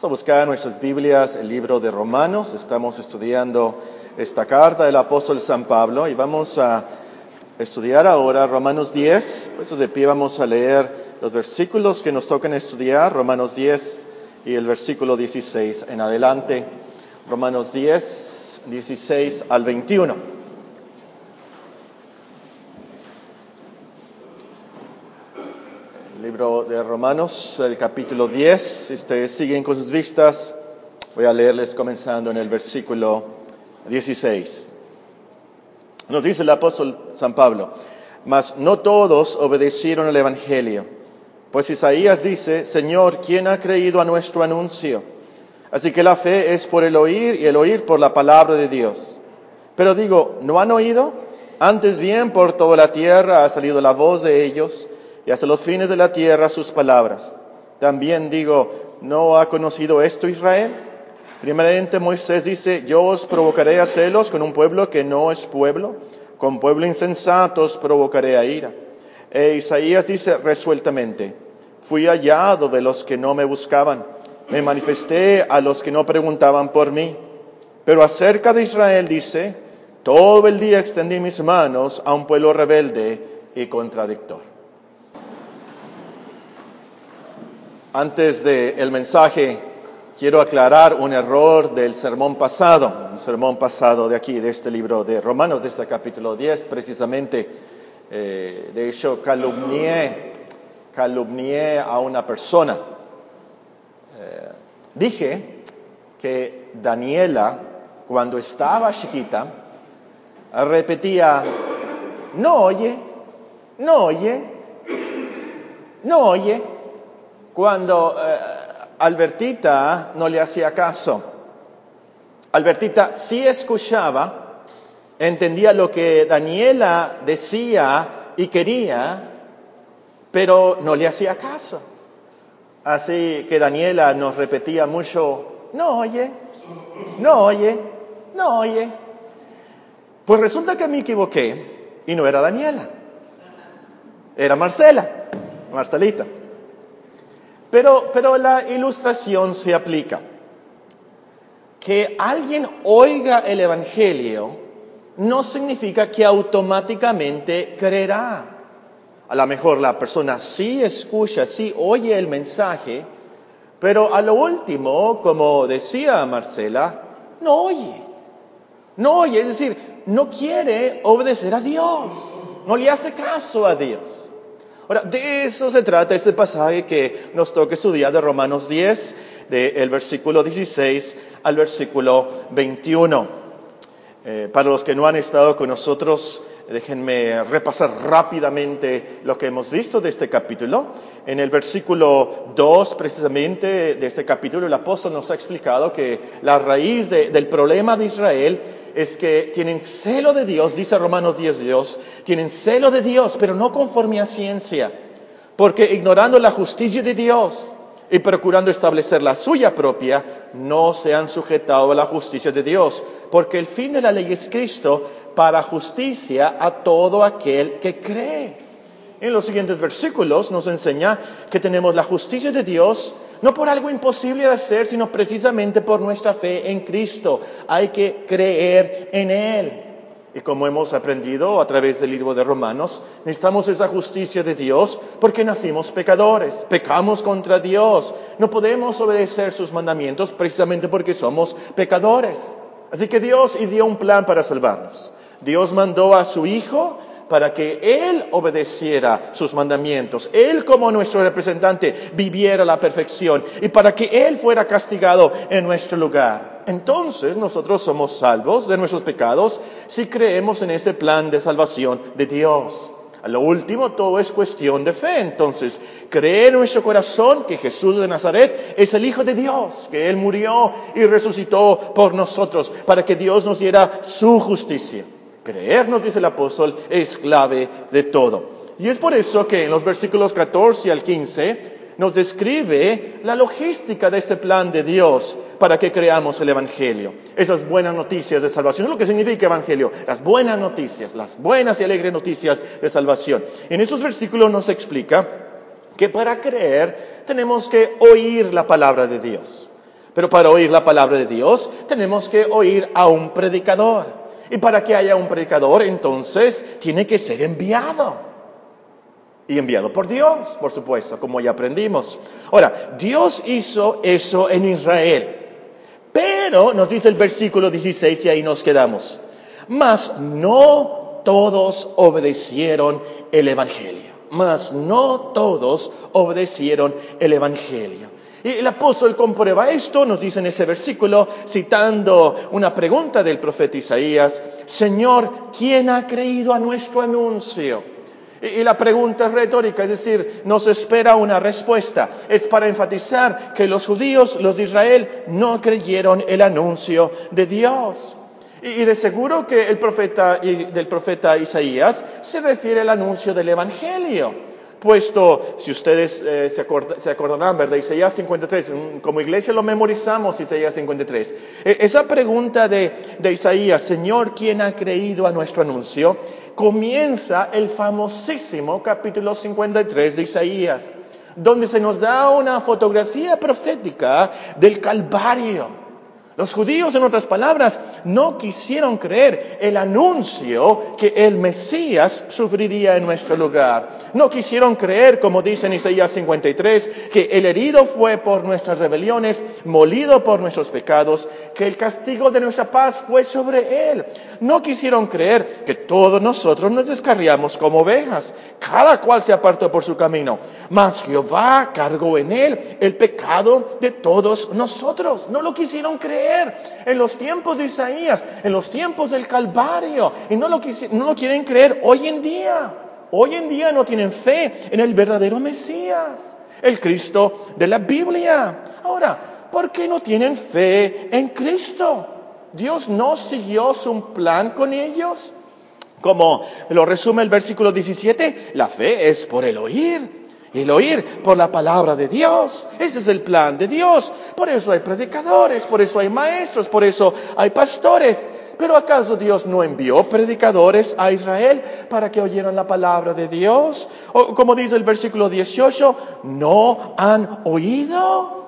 Vamos a buscar en nuestras Biblias el libro de Romanos. Estamos estudiando esta carta del apóstol San Pablo y vamos a estudiar ahora Romanos 10. Por de pie vamos a leer los versículos que nos tocan estudiar, Romanos 10 y el versículo 16 en adelante. Romanos 10, 16 al 21. De Romanos, el capítulo 10. Si ustedes siguen con sus vistas, voy a leerles comenzando en el versículo 16. Nos dice el apóstol San Pablo, mas no todos obedecieron el Evangelio. Pues Isaías dice, Señor, ¿quién ha creído a nuestro anuncio? Así que la fe es por el oír y el oír por la palabra de Dios. Pero digo, ¿no han oído? Antes bien por toda la tierra ha salido la voz de ellos y hasta los fines de la tierra sus palabras. También digo, ¿no ha conocido esto Israel? Primeramente Moisés dice, yo os provocaré a celos con un pueblo que no es pueblo, con pueblo insensato os provocaré a ira. E Isaías dice resueltamente, fui hallado de los que no me buscaban, me manifesté a los que no preguntaban por mí. Pero acerca de Israel dice, todo el día extendí mis manos a un pueblo rebelde y contradictor. Antes del mensaje, quiero aclarar un error del sermón pasado, un sermón pasado de aquí, de este libro de Romanos, de este capítulo 10, precisamente. Eh, de hecho, calumnié, calumnié a una persona. Eh, dije que Daniela, cuando estaba chiquita, repetía, no oye, no oye, no oye cuando eh, Albertita no le hacía caso. Albertita sí escuchaba, entendía lo que Daniela decía y quería, pero no le hacía caso. Así que Daniela nos repetía mucho, no oye, no oye, no oye. Pues resulta que me equivoqué y no era Daniela, era Marcela, Marcelita. Pero, pero la ilustración se aplica. Que alguien oiga el Evangelio no significa que automáticamente creerá. A lo mejor la persona sí escucha, sí oye el mensaje, pero a lo último, como decía Marcela, no oye. No oye, es decir, no quiere obedecer a Dios, no le hace caso a Dios. Ahora, de eso se trata este pasaje que nos toca estudiar de Romanos 10, del versículo 16 al versículo 21. Eh, para los que no han estado con nosotros, déjenme repasar rápidamente lo que hemos visto de este capítulo. En el versículo 2, precisamente, de este capítulo, el apóstol nos ha explicado que la raíz del problema de Israel es que tienen celo de Dios, dice Romanos 10 Dios, tienen celo de Dios, pero no conforme a ciencia, porque ignorando la justicia de Dios y procurando establecer la suya propia, no se han sujetado a la justicia de Dios, porque el fin de la ley es Cristo para justicia a todo aquel que cree. En los siguientes versículos nos enseña que tenemos la justicia de Dios no por algo imposible de hacer, sino precisamente por nuestra fe en Cristo. Hay que creer en Él. Y como hemos aprendido a través del libro de Romanos, necesitamos esa justicia de Dios porque nacimos pecadores, pecamos contra Dios. No podemos obedecer sus mandamientos precisamente porque somos pecadores. Así que Dios dio un plan para salvarnos. Dios mandó a su Hijo para que Él obedeciera sus mandamientos, Él como nuestro representante viviera la perfección y para que Él fuera castigado en nuestro lugar. Entonces nosotros somos salvos de nuestros pecados si creemos en ese plan de salvación de Dios. A lo último, todo es cuestión de fe. Entonces, creer en nuestro corazón que Jesús de Nazaret es el Hijo de Dios, que Él murió y resucitó por nosotros para que Dios nos diera su justicia. Creer, nos dice el apóstol, es clave de todo. Y es por eso que en los versículos 14 al 15 nos describe la logística de este plan de Dios para que creamos el Evangelio. Esas buenas noticias de salvación. Es lo que significa Evangelio. Las buenas noticias, las buenas y alegres noticias de salvación. En esos versículos nos explica que para creer tenemos que oír la palabra de Dios. Pero para oír la palabra de Dios tenemos que oír a un predicador. Y para que haya un predicador, entonces tiene que ser enviado. Y enviado por Dios, por supuesto, como ya aprendimos. Ahora, Dios hizo eso en Israel. Pero, nos dice el versículo 16 y ahí nos quedamos. Mas no todos obedecieron el Evangelio. Mas no todos obedecieron el Evangelio. Y el apóstol comprueba esto, nos dice en ese versículo, citando una pregunta del profeta Isaías, Señor, ¿quién ha creído a nuestro anuncio? Y, la pregunta es retórica, es decir, nos espera una respuesta. Es para enfatizar que los judíos, los de Israel, no creyeron el anuncio de Dios. Y, de seguro que el profeta, del profeta Isaías se refiere al anuncio del Evangelio puesto, si ustedes eh, se, acordarán, ¿verdad? Isaías 53, como iglesia lo memorizamos, Isaías 53. E, esa pregunta de, de Isaías, Señor, ¿quién ha creído a nuestro anuncio? Comienza el famosísimo capítulo 53 de Isaías, donde se nos da una fotografía profética del Calvario los judíos, en otras palabras, no quisieron creer el anuncio que el Mesías sufriría en nuestro lugar. No quisieron creer, como dice en Isaías 53, que el herido fue por nuestras rebeliones, molido por nuestros pecados, que el castigo de nuestra paz fue sobre él. No quisieron creer que todos nosotros nos descarriamos como ovejas, cada cual se apartó por su camino. Mas Jehová cargó en él el pecado de todos nosotros. No lo quisieron creer en los tiempos de Isaías, en los tiempos del Calvario, y no lo, no lo quieren creer hoy en día. Hoy en día no tienen fe en el verdadero Mesías, el Cristo de la Biblia. Ahora, ¿por qué no tienen fe en Cristo? Dios no siguió su plan con ellos. Como lo resume el versículo 17, la fe es por el oír el oír por la palabra de Dios. Ese es el plan de Dios. Por eso hay predicadores, por eso hay maestros, por eso hay pastores. Pero ¿acaso Dios no envió predicadores a Israel para que oyeran la palabra de Dios? O como dice el versículo 18, ¿no han oído?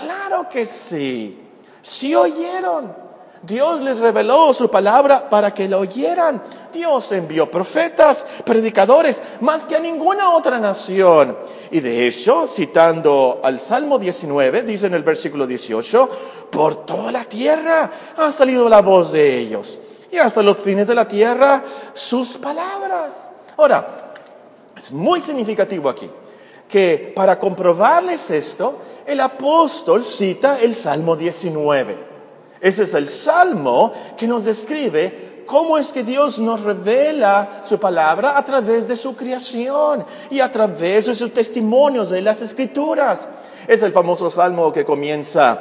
Claro que sí. Sí oyeron. Dios les reveló su palabra para que la oyeran. Dios envió profetas, predicadores, más que a ninguna otra nación. Y de hecho, citando al Salmo 19, dice en el versículo 18, por toda la tierra ha salido la voz de ellos. Y hasta los fines de la tierra sus palabras. Ahora, es muy significativo aquí que para comprobarles esto, el apóstol cita el Salmo 19. Ese es el salmo que nos describe cómo es que Dios nos revela su palabra a través de su creación y a través de sus testimonios de las escrituras. Es el famoso salmo que comienza,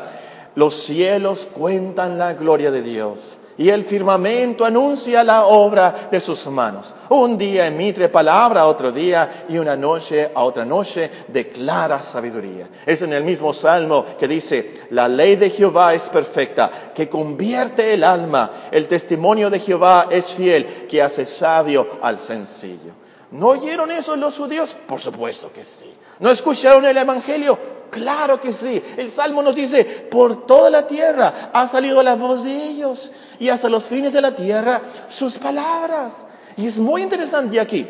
los cielos cuentan la gloria de Dios y el firmamento anuncia la obra de sus manos. Un día emite palabra a otro día y una noche a otra noche declara sabiduría. Es en el mismo salmo que dice, la ley de Jehová es perfecta, que convierte el alma. El testimonio de Jehová es fiel, que hace sabio al sencillo. ¿No oyeron eso los judíos? Por supuesto que sí. ¿No escucharon el Evangelio? Claro que sí. El Salmo nos dice, por toda la tierra ha salido la voz de ellos y hasta los fines de la tierra sus palabras. Y es muy interesante aquí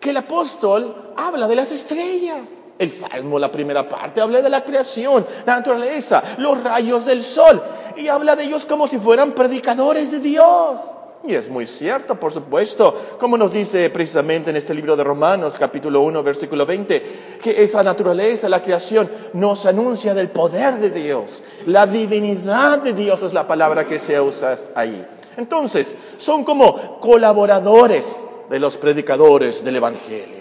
que el apóstol habla de las estrellas. El Salmo, la primera parte, habla de la creación, la naturaleza, los rayos del sol y habla de ellos como si fueran predicadores de Dios. Y es muy cierto, por supuesto, como nos dice precisamente en este libro de Romanos, capítulo 1, versículo 20, que esa naturaleza, la creación, nos anuncia del poder de Dios. La divinidad de Dios es la palabra que se usa ahí. Entonces, son como colaboradores de los predicadores del Evangelio.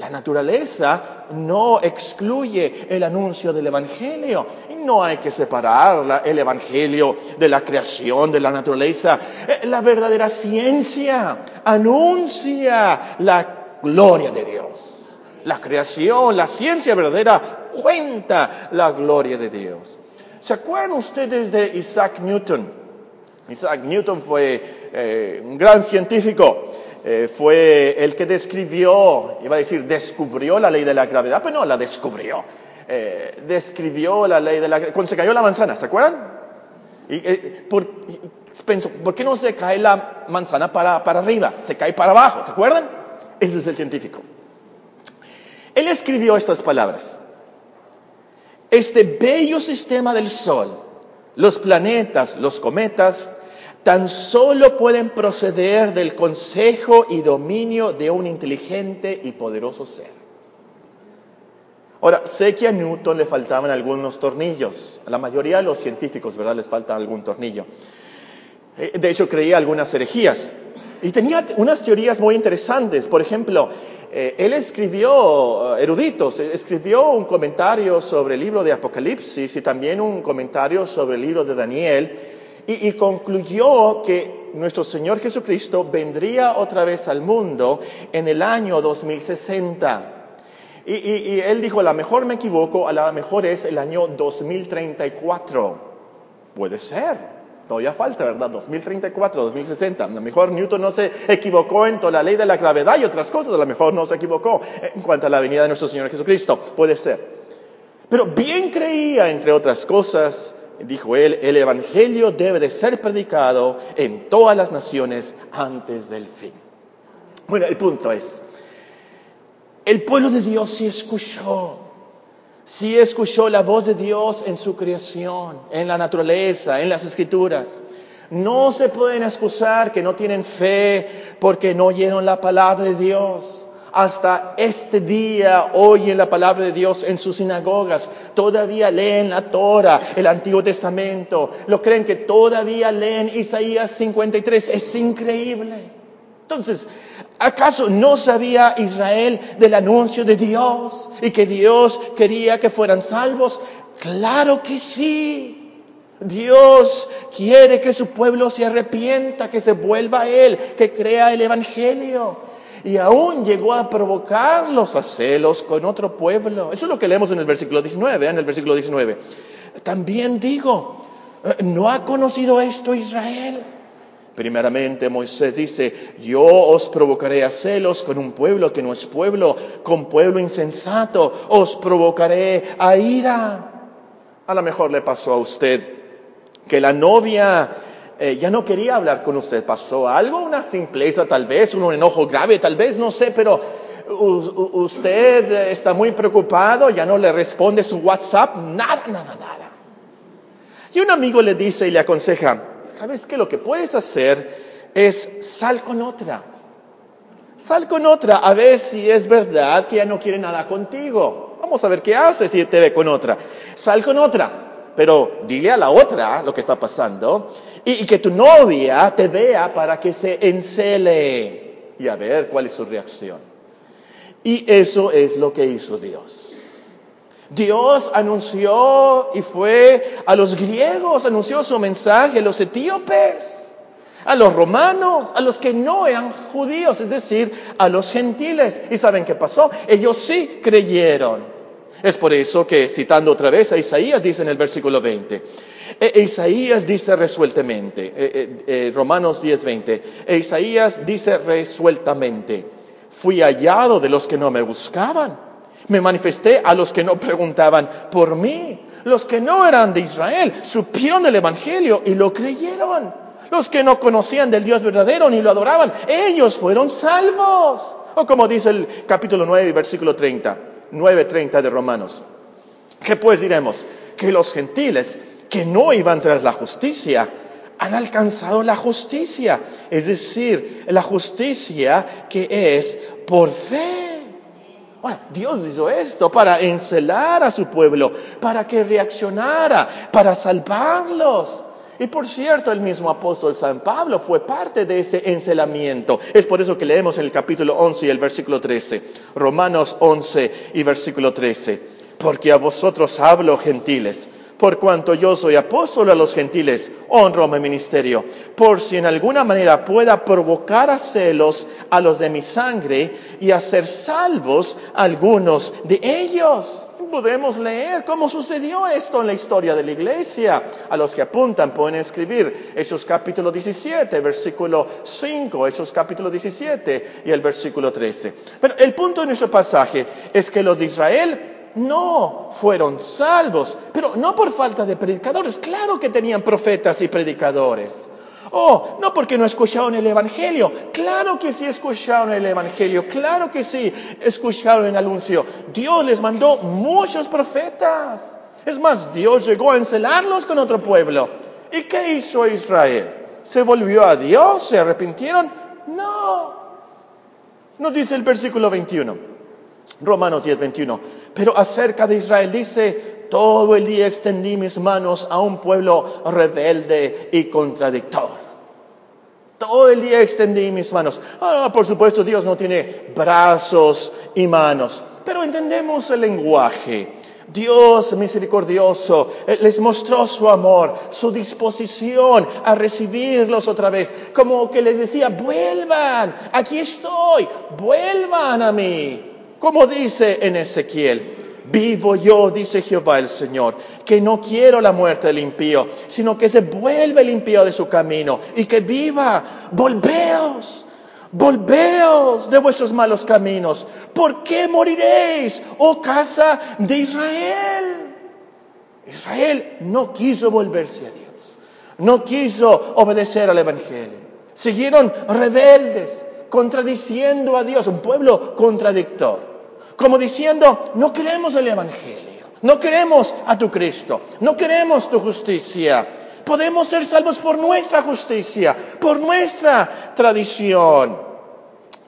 La naturaleza no excluye el anuncio del Evangelio. No hay que separar el Evangelio de la creación, de la naturaleza. Eh, la verdadera ciencia anuncia la gloria de Dios. La creación, la ciencia verdadera cuenta la gloria de Dios. ¿Se acuerdan ustedes de Isaac Newton? Isaac Newton fue eh, un gran científico eh, fue el que describió, iba a decir, descubrió la ley de la gravedad, pero no, la descubrió. eh, describió la ley de la... Cuando se cayó la manzana, ¿se acuerdan? Y, eh, por, pensó, ¿por qué no se cae la manzana para, para arriba? Se cae para abajo, ¿se acuerdan? Ese es el científico. Él escribió estas palabras. Este bello sistema del Sol, los planetas, los cometas, tan solo pueden proceder del consejo y dominio de un inteligente y poderoso ser. Ahora, sé que a Newton le faltaban algunos tornillos. A la mayoría de los científicos, ¿verdad?, les falta algún tornillo. Eh, de hecho, creía algunas herejías. Y tenía unas teorías muy interesantes. Por ejemplo, eh, él escribió, eh, eruditos, escribió un comentario sobre el libro de Apocalipsis y también un comentario sobre el libro de Daniel y, y concluyó que nuestro Señor Jesucristo vendría otra vez al mundo en el año 2060. Y, y, él dijo, a lo mejor me equivoco, a lo mejor es el año 2034. Puede ser, todavía falta, ¿verdad? 2034, 2060. A lo mejor Newton no se equivocó en toda la ley de la gravedad y otras cosas, a lo mejor no se equivocó en cuanto a la venida de nuestro Señor Jesucristo. Puede ser. Pero bien creía, entre otras cosas, dijo él, el Evangelio debe de ser predicado en todas las naciones antes del fin. Bueno, el punto es, el pueblo de Dios sí escuchó, sí escuchó la voz de Dios en su creación, en la naturaleza, en las escrituras. No se pueden excusar que no tienen fe porque no oyeron la palabra de Dios. Hasta este día oyen la palabra de Dios en sus sinagogas. Todavía leen la Torah, el Antiguo Testamento. Lo creen que todavía leen Isaías 53. Es increíble. Entonces, ¿acaso no sabía Israel del anuncio de Dios y que Dios quería que fueran salvos? Claro que sí. Dios quiere que su pueblo se arrepienta, que se vuelva a Él, que crea el Evangelio. Y aún llegó a provocarlos a celos con otro pueblo. Eso es lo que leemos en el versículo 19, en el versículo 19. También digo, ¿no ha conocido esto Israel? Primeramente Moisés dice, yo os provocaré a celos con un pueblo que no es pueblo, con pueblo insensato, os provocaré a ira. A lo mejor le pasó a usted que la novia eh, ya no quería hablar con usted. ¿Pasó algo? Una simpleza tal vez, un enojo grave tal vez, no sé, pero usted está muy preocupado, ya no le responde su WhatsApp, nada, nada, nada. Y un amigo le dice y le aconseja, ¿sabes qué? Lo que puedes hacer es sal con otra. Sal con otra a ver si es verdad que ya no quiere nada contigo. Vamos a ver qué hace si te ve con otra. Sal con otra, pero dile a la otra lo que está pasando y, que tu novia te vea para que se encele y a ver cuál es su reacción. Y eso es lo que hizo Dios. Dios anunció y fue a los griegos, anunció su mensaje a los etíopes, a los romanos, a los que no eran judíos, es decir, a los gentiles. ¿Y saben qué pasó? Ellos sí creyeron. Es por eso que, citando otra vez a Isaías, dice en el versículo 20, e Isaías dice resueltamente, e, e, Romanos 10, 20, e Isaías dice resueltamente, fui hallado de los que no me buscaban me manifesté a los que no preguntaban por mí. Los que no eran de Israel supieron del Evangelio y lo creyeron. Los que no conocían del Dios verdadero ni lo adoraban, ellos fueron salvos. O como dice el capítulo 9, versículo 30, 9.30 de Romanos. ¿Qué pues diremos? Que los gentiles que no iban tras la justicia han alcanzado la justicia, es decir, la justicia que es por fe. Ahora, Dios hizo esto para encelar a su pueblo, para que reaccionara, para salvarlos. Y por cierto, el mismo apóstol San Pablo fue parte de ese encelamiento. Es por eso que leemos en el capítulo 11 y el versículo 13. Romanos 11 y versículo 13. Porque a vosotros hablo, gentiles por cuanto yo soy apóstol a los gentiles, honro mi ministerio, por si en alguna manera pueda provocar a celos a los de mi sangre y hacer salvos algunos de ellos. Podemos leer cómo sucedió esto en la historia de la iglesia. A los que apuntan pueden escribir Hechos capítulo 17, versículo 5, Hechos capítulo 17 y el versículo 13. Pero el punto de nuestro pasaje es que los de Israel no fueron salvos, pero no por falta de predicadores, claro que tenían profetas y predicadores. Oh, no porque no escucharon el Evangelio. Claro que sí escucharon el Evangelio. Claro que sí escucharon el anuncio. Dios les mandó muchos profetas. Es más, Dios llegó a encelarlos con otro pueblo. ¿Y qué hizo Israel? ¿Se volvió a Dios? ¿Se arrepintieron? No. Nos dice el versículo 21. Romanos 10, 21. Pero acerca de Israel dice, todo el día extendí mis manos a un pueblo rebelde y contradictor. Todo el día extendí mis manos. Ah, por supuesto, Dios no tiene brazos y manos, pero entendemos el lenguaje. Dios misericordioso eh, les mostró su amor, su disposición a recibirlos otra vez, como que les decía, vuelvan, aquí estoy, vuelvan a mí, como dice en Ezequiel. Vivo yo, dice Jehová el Señor, que no quiero la muerte del impío, sino que se vuelve el impío de su camino y que viva. Volveos, volveos de vuestros malos caminos. ¿Por qué moriréis, oh casa de Israel? Israel no quiso volverse a Dios, no quiso obedecer al Evangelio. Siguieron rebeldes, contradiciendo a Dios, un pueblo contradictor como diciendo, no queremos el Evangelio, no queremos a tu Cristo, no queremos tu justicia. Podemos ser salvos por nuestra justicia, por nuestra tradición.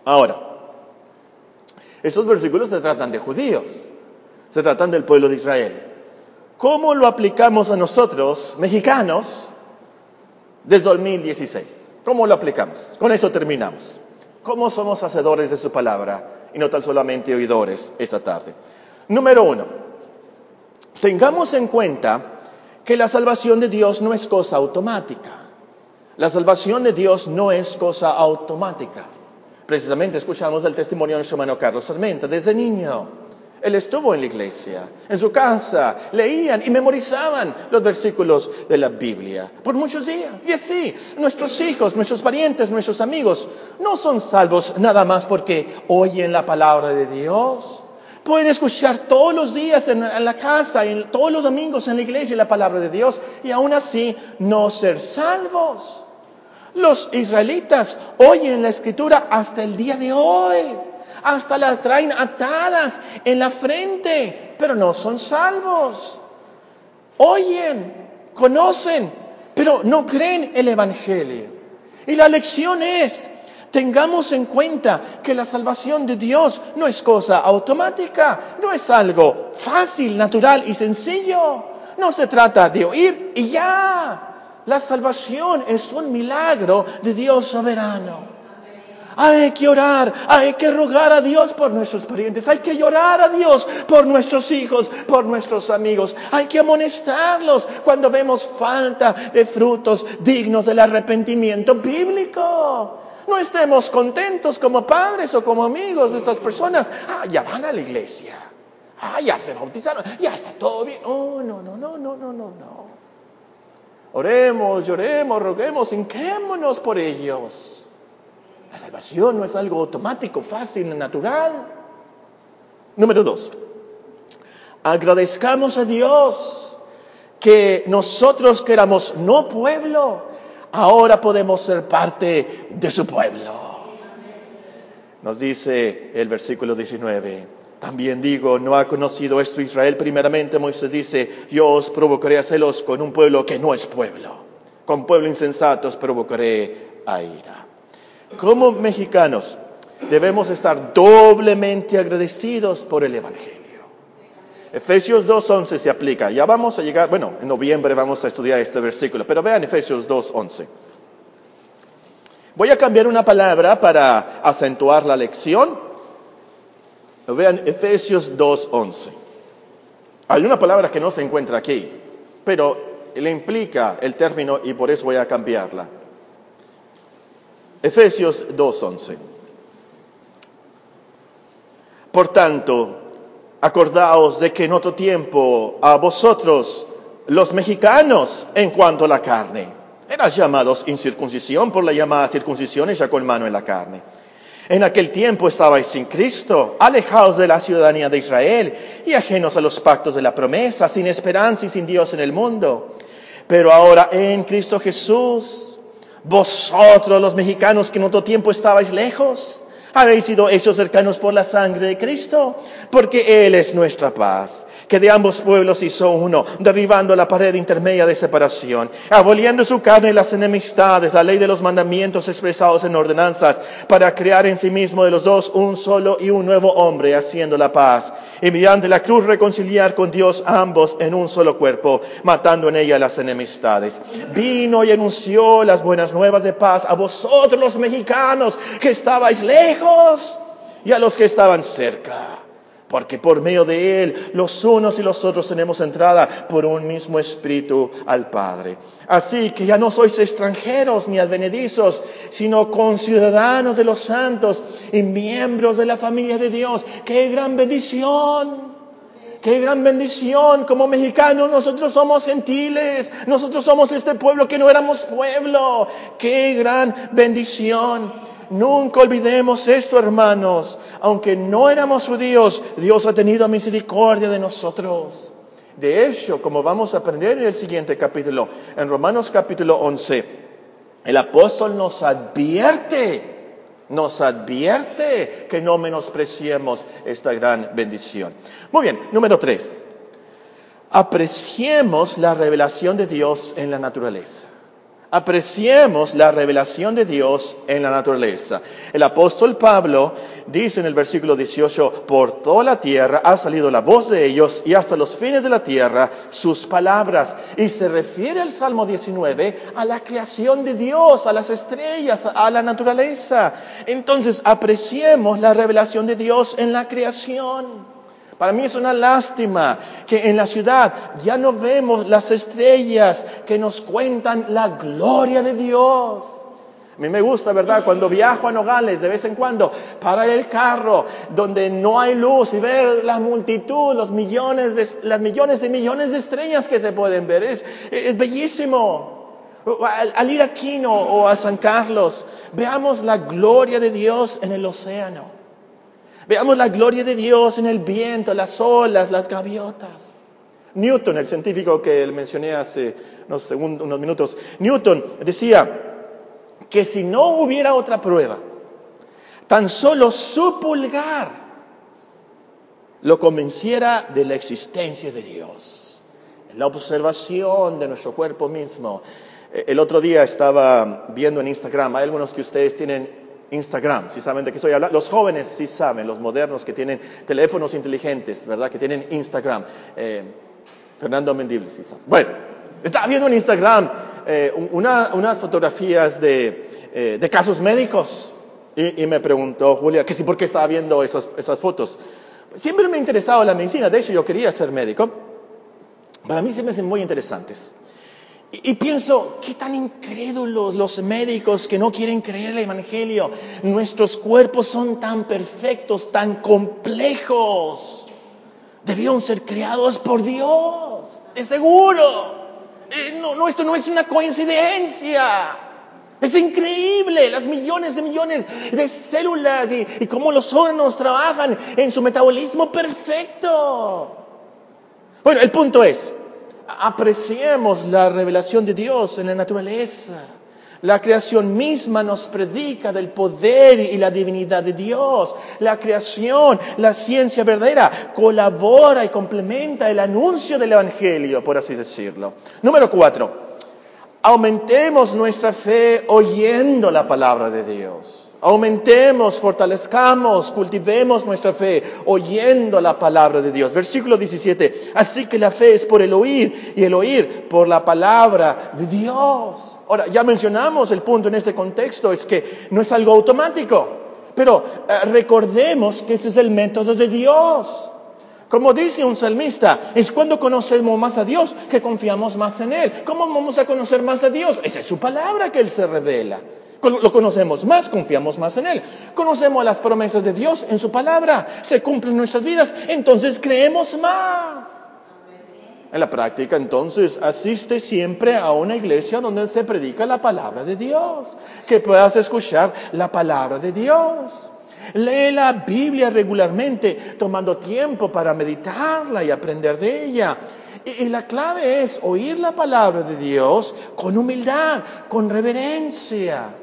Ahora, estos versículos se tratan de judíos, se tratan del pueblo de Israel. ¿Cómo lo aplicamos a nosotros, mexicanos, desde 2016? ¿Cómo lo aplicamos? Con eso terminamos. ¿Cómo somos hacedores de su palabra? Y no tan solamente oidores esta tarde. Número uno, tengamos en cuenta que la salvación de Dios no es cosa automática. La salvación de Dios no es cosa automática. Precisamente escuchamos el testimonio de nuestro hermano Carlos Sarmenta desde niño. Él estuvo en la iglesia, en su casa, leían y memorizaban los versículos de la Biblia por muchos días. Y así, nuestros hijos, nuestros parientes, nuestros amigos no son salvos nada más porque oyen la palabra de Dios. Pueden escuchar todos los días en, la casa, en, todos los domingos en la iglesia la palabra de Dios y aún así no ser salvos. Los israelitas oyen la escritura hasta el día de hoy hasta las traen atadas en la frente, pero no son salvos. Oyen, conocen, pero no creen el Evangelio. Y la lección es, tengamos en cuenta que la salvación de Dios no es cosa automática, no es algo fácil, natural y sencillo. No se trata de oír y ya. La salvación es un milagro de Dios soberano. Hay que orar, hay que rogar a Dios por nuestros parientes, hay que llorar a Dios por nuestros hijos, por nuestros amigos, hay que amonestarlos cuando vemos falta de frutos dignos del arrepentimiento bíblico. No estemos contentos como padres o como amigos de esas personas. Ah, ya van a la iglesia. Ah, ya se bautizaron. Ya está todo bien. Oh, no, no, no, no, no, no, no. Oremos, lloremos, roguemos, hinquémonos por ellos. La salvación no es algo automático, fácil, natural. Número dos, agradezcamos a Dios que nosotros que éramos no pueblo, ahora podemos ser parte de su pueblo. Nos dice el versículo 19. También digo, no ha conocido esto Israel. Primeramente Moisés dice, yo os provocaré a celos con un pueblo que no es pueblo. Con pueblo insensato os provocaré a ira. Como mexicanos debemos estar doblemente agradecidos por el Evangelio. Efesios 2.11 se aplica. Ya vamos a llegar, bueno, en noviembre vamos a estudiar este versículo, pero vean Efesios 2.11. Voy a cambiar una palabra para acentuar la lección. Vean Efesios 2.11. Hay una palabra que no se encuentra aquí, pero le implica el término y por eso voy a cambiarla. Efesios 2.11. Por tanto, acordaos de que en otro tiempo a vosotros, los mexicanos, en cuanto a la carne, eran llamados incircuncisión por la llamada circuncisión hecha con mano en la carne. En aquel tiempo estabais sin Cristo, alejados de la ciudadanía de Israel y ajenos a los pactos de la promesa, sin esperanza y sin Dios en el mundo. Pero ahora en Cristo Jesús, vosotros los mexicanos que en otro tiempo estabais lejos, habéis sido hechos cercanos por la sangre de Cristo, porque Él es nuestra paz que de ambos pueblos hizo uno, derribando la pared intermedia de separación, aboliendo su carne las enemistades, la ley de los mandamientos expresados en ordenanzas, para crear en sí mismo de los dos un solo y un nuevo hombre, haciendo la paz, y mediante la cruz reconciliar con Dios ambos en un solo cuerpo, matando en ella las enemistades. Vino y anunció las buenas nuevas de paz a vosotros los mexicanos que estabais lejos y a los que estaban cerca porque por medio de Él los unos y los otros tenemos entrada por un mismo espíritu al Padre. Así que ya no sois extranjeros ni advenedizos, sino conciudadanos de los santos y miembros de la familia de Dios. ¡Qué gran bendición! qué gran bendición. Como mexicanos nosotros somos gentiles, nosotros somos este pueblo que no éramos pueblo. Qué gran bendición. Nunca olvidemos esto, hermanos. Aunque no éramos judíos, Dios ha tenido misericordia de nosotros. De hecho, como vamos a aprender en el siguiente capítulo, en Romanos capítulo 11, el apóstol nos advierte, nos advierte que no menospreciemos esta gran bendición. Muy bien, número tres. Apreciemos la revelación de Dios en la naturaleza apreciemos la revelación de Dios en la naturaleza. El apóstol Pablo dice en el versículo 18, por toda la tierra ha salido la voz de ellos y hasta los fines de la tierra sus palabras. Y se refiere al Salmo 19 a la creación de Dios, a las estrellas, a la naturaleza. Entonces apreciemos la revelación de Dios en la creación. Para mí es una lástima que en la ciudad ya no vemos las estrellas que nos cuentan la gloria de Dios. A mí me gusta, ¿verdad? Cuando viajo a Nogales de vez en cuando, parar el carro donde no hay luz y ver la multitud, los millones de, las millones y millones de estrellas que se pueden ver. Es, bellísimo. Al, al ir a Quino o a San Carlos, veamos la gloria de Dios en el océano. Veamos la gloria de Dios en el viento, las olas, las gaviotas. Newton, el científico que mencioné hace unos, unos minutos, Newton decía que si no hubiera otra prueba, tan solo su pulgar lo convenciera de la existencia de Dios, la observación de nuestro cuerpo mismo. El otro día estaba viendo en Instagram, hay algunos que ustedes tienen Instagram, si saben de qué estoy hablando. Los jóvenes sí saben, los modernos que tienen teléfonos inteligentes, ¿verdad? Que tienen Instagram. Eh, Fernando Mendible, sí sabe. Bueno, estaba viendo en Instagram eh, unas fotografías de, eh, de casos médicos y, y, me preguntó Julia que sí, ¿por qué estaba viendo esas, esas fotos? Siempre me ha interesado la medicina, de hecho yo quería ser médico. Para mí se me hacen muy interesantes. Y, pienso, qué tan incrédulos los médicos que no quieren creer el Evangelio. Nuestros cuerpos son tan perfectos, tan complejos. Debieron ser creados por Dios, de seguro. Eh, no, no, esto no es una coincidencia. Es increíble las millones de millones de células y, y cómo los órganos trabajan en su metabolismo perfecto. Bueno, el punto es, apreciemos la revelación de Dios en la naturaleza. La creación misma nos predica del poder y la divinidad de Dios. La creación, la ciencia verdadera, colabora y complementa el anuncio del Evangelio, por así decirlo. Número cuatro, aumentemos nuestra fe oyendo la palabra de Dios. Aumentemos, fortalezcamos, cultivemos nuestra fe oyendo la palabra de Dios. Versículo 17. Así que la fe es por el oír y el oír por la palabra de Dios. Ahora, ya mencionamos el punto en este contexto, es que no es algo automático, pero eh, recordemos que ese es el método de Dios. Como dice un salmista, es cuando conocemos más a Dios que confiamos más en Él. ¿Cómo vamos a conocer más a Dios? Esa es su palabra que Él se revela lo conocemos más, confiamos más en Él. Conocemos las promesas de Dios en su palabra, se cumplen nuestras vidas, entonces creemos más. En la práctica, entonces, asiste siempre a una iglesia donde se predica la palabra de Dios, que puedas escuchar la palabra de Dios. Lee la Biblia regularmente, tomando tiempo para meditarla y aprender de ella. Y, la clave es oír la palabra de Dios con humildad, con reverencia.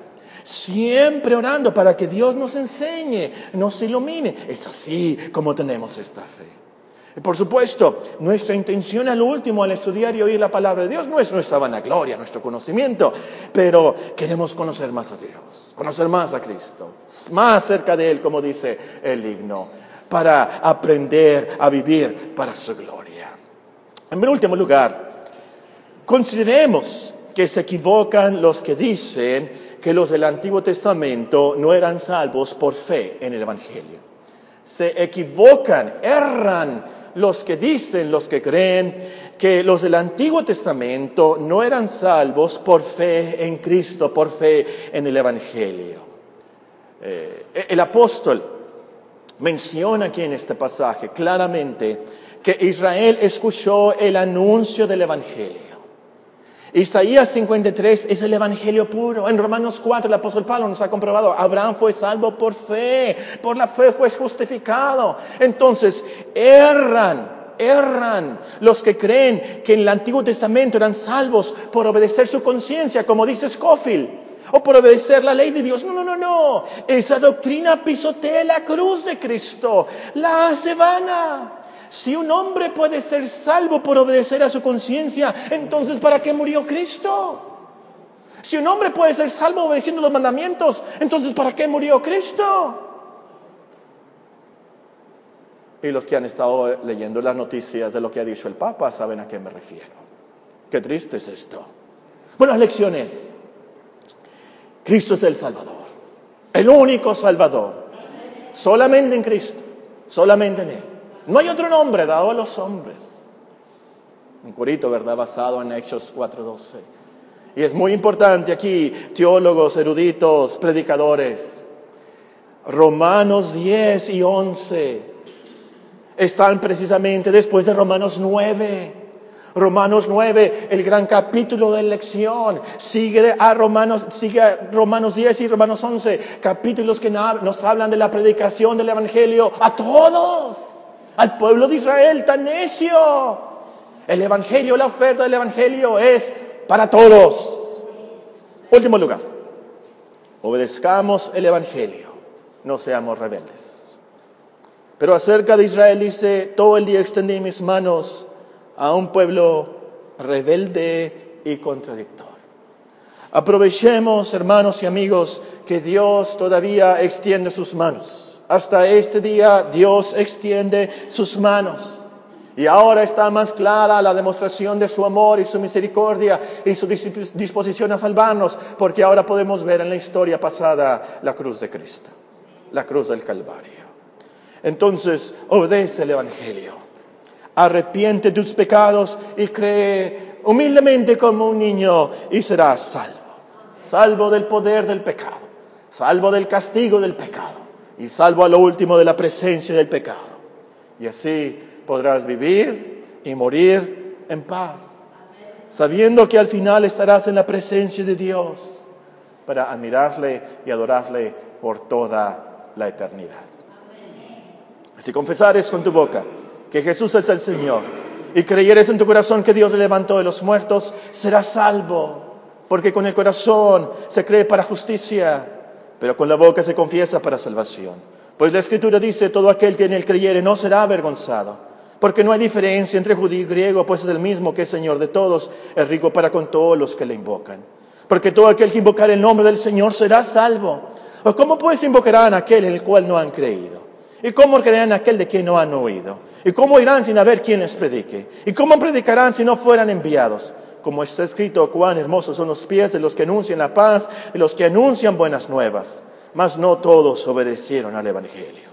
Siempre orando para que Dios nos enseñe, nos ilumine. Es así como tenemos esta fe. Por supuesto, nuestra intención al último al estudiar y oír la palabra de Dios no es nuestra vanagloria, nuestro conocimiento, pero queremos conocer más a Dios, conocer más a Cristo, más cerca de Él, como dice el himno, para aprender a vivir para su gloria. En último lugar, consideremos que se equivocan los que dicen que los del Antiguo Testamento no eran salvos por fe en el Evangelio. Se equivocan, erran los que dicen, los que creen que los del Antiguo Testamento no eran salvos por fe en Cristo, por fe en el Evangelio. Eh, el apóstol menciona aquí en este pasaje claramente que Israel escuchó el anuncio del Evangelio. Isaías 53 es el Evangelio puro. En Romanos 4 el apóstol Pablo nos ha comprobado, Abraham fue salvo por fe, por la fe fue justificado. Entonces, erran, erran los que creen que en el Antiguo Testamento eran salvos por obedecer su conciencia, como dice Scofield, o por obedecer la ley de Dios. No, no, no, no. Esa doctrina pisotea la cruz de Cristo, la hace vana. Si un hombre puede ser salvo por obedecer a su conciencia, entonces ¿para qué murió Cristo? Si un hombre puede ser salvo obedeciendo los mandamientos, entonces ¿para qué murió Cristo? Y los que han estado leyendo las noticias de lo que ha dicho el Papa saben a qué me refiero. Qué triste es esto. Bueno, lecciones. Cristo es el Salvador, el único Salvador. Solamente en Cristo, solamente en Él. No hay otro nombre dado a los hombres. Un curito, ¿verdad? Basado en Hechos 4.12. Y es muy importante aquí, teólogos, eruditos, predicadores. Romanos 10 y 11 están precisamente después de Romanos 9. Romanos 9, el gran capítulo de elección, sigue a Romanos, sigue a Romanos 10 y Romanos 11, capítulos que nos hablan de la predicación del Evangelio a todos al pueblo de Israel tan necio. El Evangelio, la oferta del Evangelio es para todos. Último lugar, obedezcamos el Evangelio, no seamos rebeldes. Pero acerca de Israel dice, todo el día extendí mis manos a un pueblo rebelde y contradictor. Aprovechemos, hermanos y amigos, que Dios todavía extiende sus manos hasta este día Dios extiende sus manos. Y ahora está más clara la demostración de su amor y su misericordia y su disposición a salvarnos, porque ahora podemos ver en la historia pasada la cruz de Cristo, la cruz del Calvario. Entonces, obedece el Evangelio, arrepiente tus pecados y cree humildemente como un niño y serás salvo, salvo del poder del pecado, salvo del castigo del pecado y salvo a lo último de la presencia del pecado. Y así podrás vivir y morir en paz, sabiendo que al final estarás en la presencia de Dios para admirarle y adorarle por toda la eternidad. Si confesares con tu boca que Jesús es el Señor y creyeres en tu corazón que Dios le levantó de los muertos, serás salvo, porque con el corazón se cree para justicia pero con la boca se confiesa para salvación. Pues la Escritura dice, todo aquel que en él creyere no será avergonzado, porque no hay diferencia entre judío y griego, pues es el mismo que es Señor de todos, es rico para con todos los que le invocan. Porque todo aquel que invocar el nombre del Señor será salvo. ¿O cómo pues invocarán a aquel en el cual no han creído? ¿Y cómo creerán aquel de quien no han oído? ¿Y cómo irán sin haber quien les predique? ¿Y cómo predicarán si no fueran enviados? Como está escrito, cuán hermosos son los pies de los que anuncian la paz, de los que anuncian buenas nuevas. Mas no todos obedecieron al Evangelio.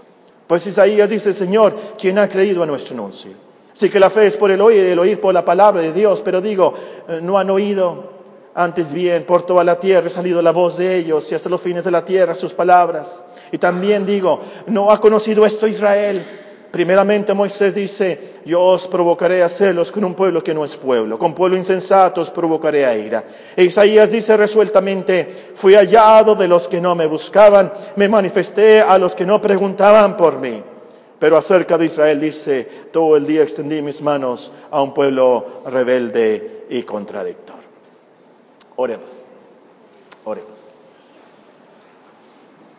Pues Isaías dice, Señor, ¿quién ha creído a nuestro anuncio? Sí que la fe es por el oír, el oír por la palabra de Dios, pero digo, eh, no han oído. Antes bien, por toda la tierra ha salido la voz de ellos y hasta los fines de la tierra sus palabras. Y también digo, no ha conocido esto Israel Primeramente Moisés dice, yo os provocaré a celos con un pueblo que no es pueblo, con pueblo insensato os provocaré a ira. E Isaías dice resueltamente, fui hallado de los que no me buscaban, me manifesté a los que no preguntaban por mí. Pero acerca de Israel dice, todo el día extendí mis manos a un pueblo rebelde y contradictor. Oremos.